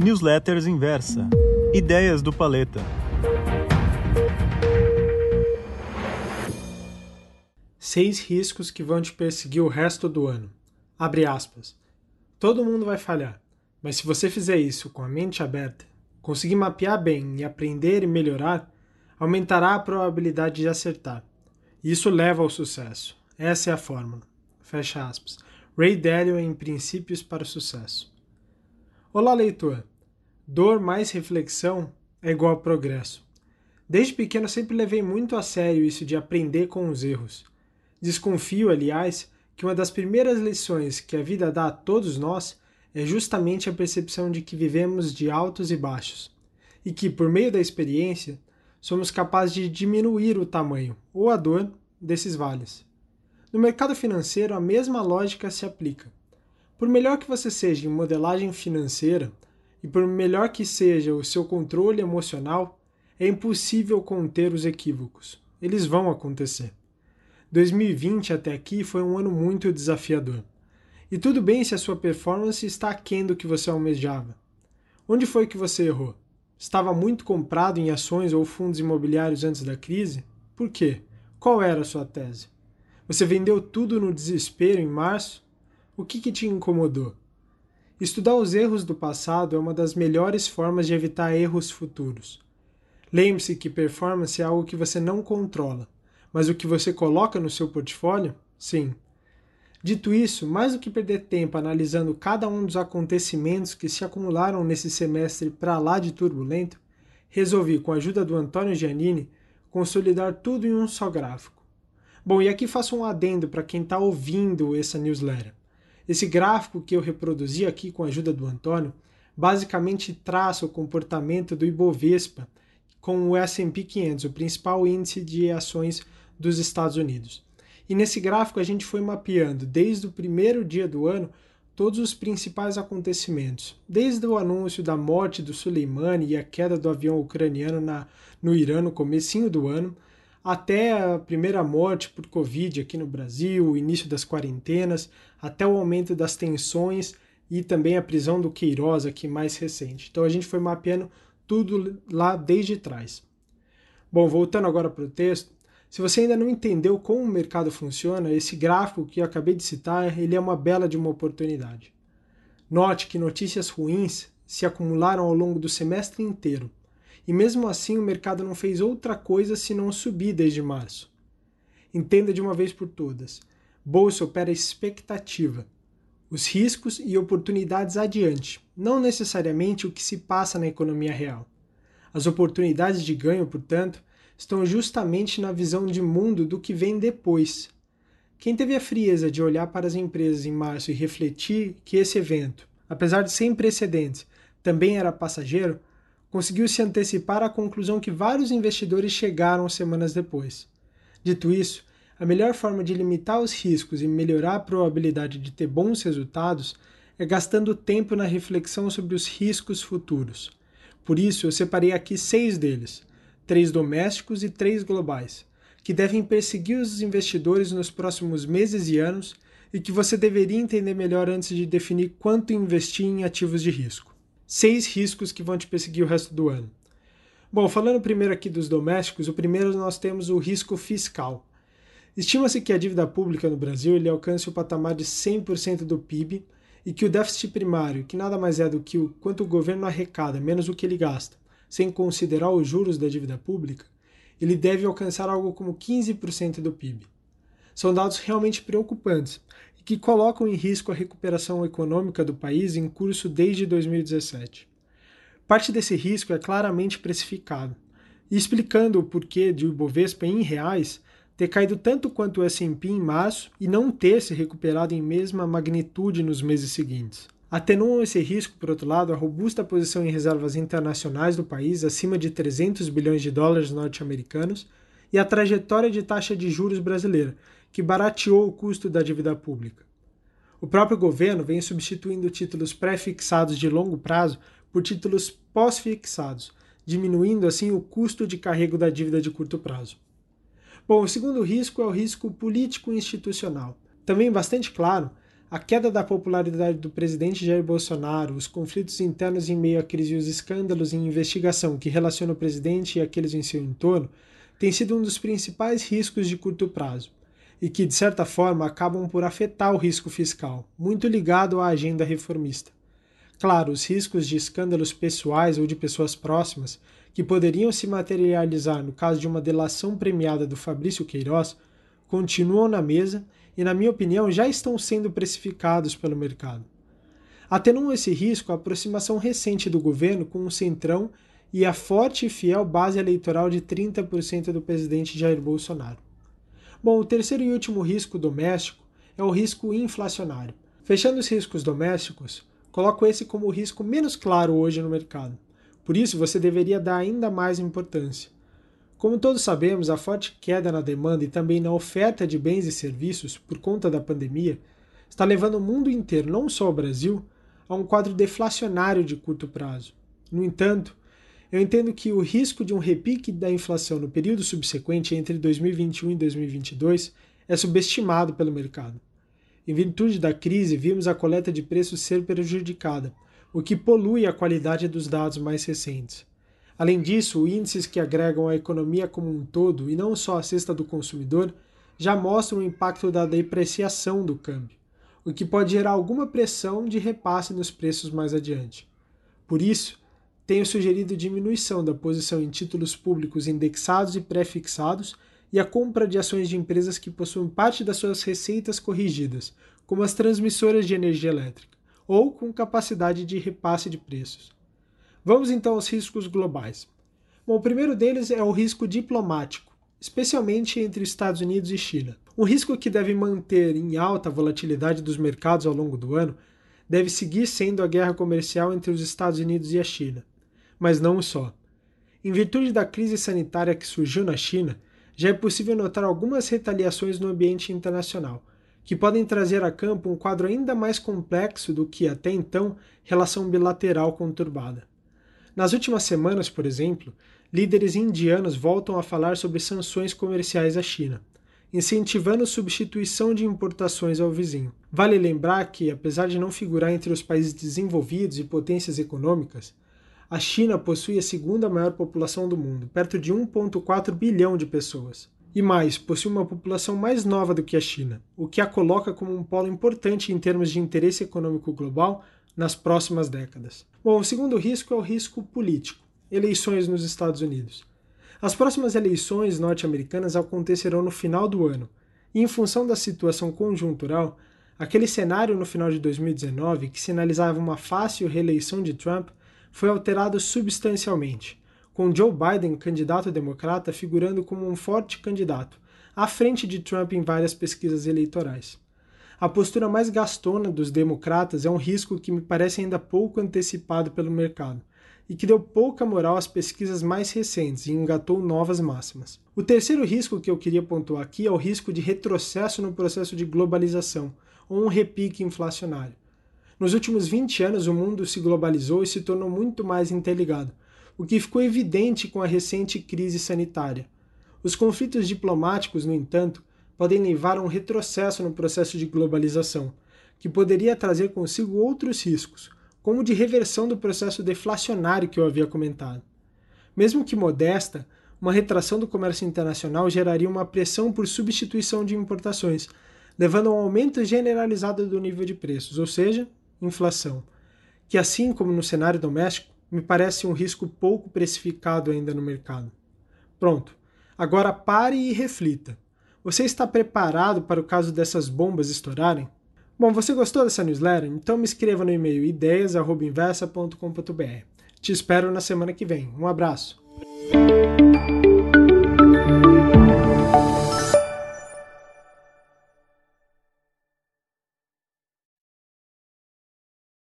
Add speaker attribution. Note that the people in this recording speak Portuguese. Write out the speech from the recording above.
Speaker 1: Newsletters Inversa. Ideias do Paleta.
Speaker 2: Seis riscos que vão te perseguir o resto do ano. Abre aspas. Todo mundo vai falhar, mas se você fizer isso com a mente aberta, conseguir mapear bem e aprender e melhorar, aumentará a probabilidade de acertar. Isso leva ao sucesso. Essa é a fórmula. Fecha aspas. Ray Dalio em Princípios para o Sucesso. Olá, leitor. Dor mais reflexão é igual a progresso. Desde pequeno sempre levei muito a sério isso de aprender com os erros. Desconfio, aliás, que uma das primeiras lições que a vida dá a todos nós é justamente a percepção de que vivemos de altos e baixos, e que, por meio da experiência, somos capazes de diminuir o tamanho ou a dor desses vales. No mercado financeiro, a mesma lógica se aplica. Por melhor que você seja em modelagem financeira e por melhor que seja o seu controle emocional, é impossível conter os equívocos. Eles vão acontecer. 2020 até aqui foi um ano muito desafiador. E tudo bem se a sua performance está aquém do que você almejava. Onde foi que você errou? Estava muito comprado em ações ou fundos imobiliários antes da crise? Por quê? Qual era a sua tese? Você vendeu tudo no desespero em março? O que, que te incomodou? Estudar os erros do passado é uma das melhores formas de evitar erros futuros. Lembre-se que performance é algo que você não controla, mas o que você coloca no seu portfólio, sim. Dito isso, mais do que perder tempo analisando cada um dos acontecimentos que se acumularam nesse semestre para lá de turbulento, resolvi, com a ajuda do Antônio Giannini, consolidar tudo em um só gráfico. Bom, e aqui faço um adendo para quem está ouvindo essa newsletter. Esse gráfico que eu reproduzi aqui com a ajuda do Antônio basicamente traça o comportamento do Ibovespa com o S&P 500, o principal índice de ações dos Estados Unidos. E nesse gráfico a gente foi mapeando desde o primeiro dia do ano todos os principais acontecimentos, desde o anúncio da morte do Soleimani e a queda do avião ucraniano na, no Irã no comecinho do ano, até a primeira morte por Covid aqui no Brasil, o início das quarentenas, até o aumento das tensões e também a prisão do Queiroz aqui mais recente. Então a gente foi mapeando tudo lá desde trás. Bom, voltando agora para o texto, se você ainda não entendeu como o mercado funciona, esse gráfico que eu acabei de citar, ele é uma bela de uma oportunidade. Note que notícias ruins se acumularam ao longo do semestre inteiro e mesmo assim o mercado não fez outra coisa senão subir desde março. Entenda de uma vez por todas: bolsa opera expectativa, os riscos e oportunidades adiante, não necessariamente o que se passa na economia real. As oportunidades de ganho, portanto, estão justamente na visão de mundo do que vem depois. Quem teve a frieza de olhar para as empresas em março e refletir que esse evento, apesar de sem precedentes, também era passageiro, conseguiu se antecipar à conclusão que vários investidores chegaram semanas depois. Dito isso, a melhor forma de limitar os riscos e melhorar a probabilidade de ter bons resultados é gastando tempo na reflexão sobre os riscos futuros. Por isso, eu separei aqui seis deles, três domésticos e três globais, que devem perseguir os investidores nos próximos meses e anos e que você deveria entender melhor antes de definir quanto investir em ativos de risco seis riscos que vão te perseguir o resto do ano. Bom, falando primeiro aqui dos domésticos, o primeiro nós temos o risco fiscal. Estima-se que a dívida pública no Brasil ele alcance o patamar de 100% do PIB e que o déficit primário, que nada mais é do que o quanto o governo arrecada menos o que ele gasta, sem considerar os juros da dívida pública, ele deve alcançar algo como 15% do PIB. São dados realmente preocupantes que colocam em risco a recuperação econômica do país em curso desde 2017. Parte desse risco é claramente precificado, explicando o porquê de o Ibovespa em reais ter caído tanto quanto o S&P em março e não ter se recuperado em mesma magnitude nos meses seguintes. Atenuam esse risco, por outro lado, a robusta posição em reservas internacionais do país, acima de 300 bilhões de dólares norte-americanos, e a trajetória de taxa de juros brasileira, que barateou o custo da dívida pública. O próprio governo vem substituindo títulos pré-fixados de longo prazo por títulos pós-fixados, diminuindo assim o custo de carrego da dívida de curto prazo. Bom, o segundo risco é o risco político institucional. Também bastante claro, A queda da popularidade do presidente Jair Bolsonaro, os conflitos internos em meio à crise e os escândalos em investigação que relacionam o presidente e aqueles em seu entorno têm sido um dos principais riscos de curto prazo e que, de certa forma, acabam por afetar o risco fiscal, muito ligado à agenda reformista. Claro, os riscos de escândalos pessoais ou de pessoas próximas, que poderiam se materializar no caso de uma delação premiada do Fabrício Queiroz, continuam na mesa e, na minha opinião, já estão sendo precificados pelo mercado. Atenuam esse risco a aproximação recente do governo com o Centrão e a forte e fiel base eleitoral de 30% do presidente Jair Bolsonaro. Bom, o terceiro e último risco doméstico é o risco inflacionário. Fechando os riscos domésticos, coloco esse como o risco menos claro hoje no mercado. Por isso, você deveria dar ainda mais importância. Como todos sabemos, a forte queda na demanda e também na oferta de bens e serviços por conta da pandemia está levando o mundo inteiro, não só o Brasil, a um quadro deflacionário de curto prazo. No entanto, eu entendo que o risco de um repique da inflação no período subsequente entre 2021 e 2022 é subestimado pelo mercado. Em virtude da crise, vimos a coleta de preços ser prejudicada, o que polui a qualidade dos dados mais recentes. Além disso, índices que agregam a economia como um todo e não só a cesta do consumidor já mostram o impacto da depreciação do câmbio, o que pode gerar alguma pressão de repasse nos preços mais adiante. Por isso, tenho sugerido diminuição da posição em títulos públicos indexados e pré-fixados e a compra de ações de empresas que possuem parte das suas receitas corrigidas, como as transmissoras de energia elétrica, ou com capacidade de repasse de preços. Vamos então aos riscos globais. Bom, o primeiro deles é o risco diplomático, especialmente entre Estados Unidos e China. Um risco que deve manter em alta a volatilidade dos mercados ao longo do ano deve seguir sendo a guerra comercial entre os Estados Unidos e a China. Mas não só. Em virtude da crise sanitária que surgiu na China, já é possível notar algumas retaliações no ambiente internacional, que podem trazer a campo um quadro ainda mais complexo do que até então relação bilateral conturbada. Nas últimas semanas, por exemplo, líderes indianos voltam a falar sobre sanções comerciais à China, incentivando substituição de importações ao vizinho. Vale lembrar que, apesar de não figurar entre os países desenvolvidos e potências econômicas, a China possui a segunda maior população do mundo, perto de 1,4 bilhão de pessoas. E mais, possui uma população mais nova do que a China, o que a coloca como um polo importante em termos de interesse econômico global nas próximas décadas. Bom, o segundo risco é o risco político eleições nos Estados Unidos. As próximas eleições norte-americanas acontecerão no final do ano, e em função da situação conjuntural, aquele cenário no final de 2019 que sinalizava uma fácil reeleição de Trump foi alterado substancialmente, com Joe Biden, candidato democrata, figurando como um forte candidato, à frente de Trump em várias pesquisas eleitorais. A postura mais gastona dos democratas é um risco que me parece ainda pouco antecipado pelo mercado e que deu pouca moral às pesquisas mais recentes e engatou novas máximas. O terceiro risco que eu queria pontuar aqui é o risco de retrocesso no processo de globalização, ou um repique inflacionário. Nos últimos 20 anos, o mundo se globalizou e se tornou muito mais interligado, o que ficou evidente com a recente crise sanitária. Os conflitos diplomáticos, no entanto, podem levar a um retrocesso no processo de globalização, que poderia trazer consigo outros riscos, como de reversão do processo deflacionário que eu havia comentado. Mesmo que modesta, uma retração do comércio internacional geraria uma pressão por substituição de importações, levando a um aumento generalizado do nível de preços, ou seja, inflação, que assim como no cenário doméstico, me parece um risco pouco precificado ainda no mercado. Pronto, agora pare e reflita. Você está preparado para o caso dessas bombas estourarem? Bom, você gostou dessa newsletter? Então me escreva no e-mail ideias.inversa.com.br. Te espero na semana que vem. Um abraço.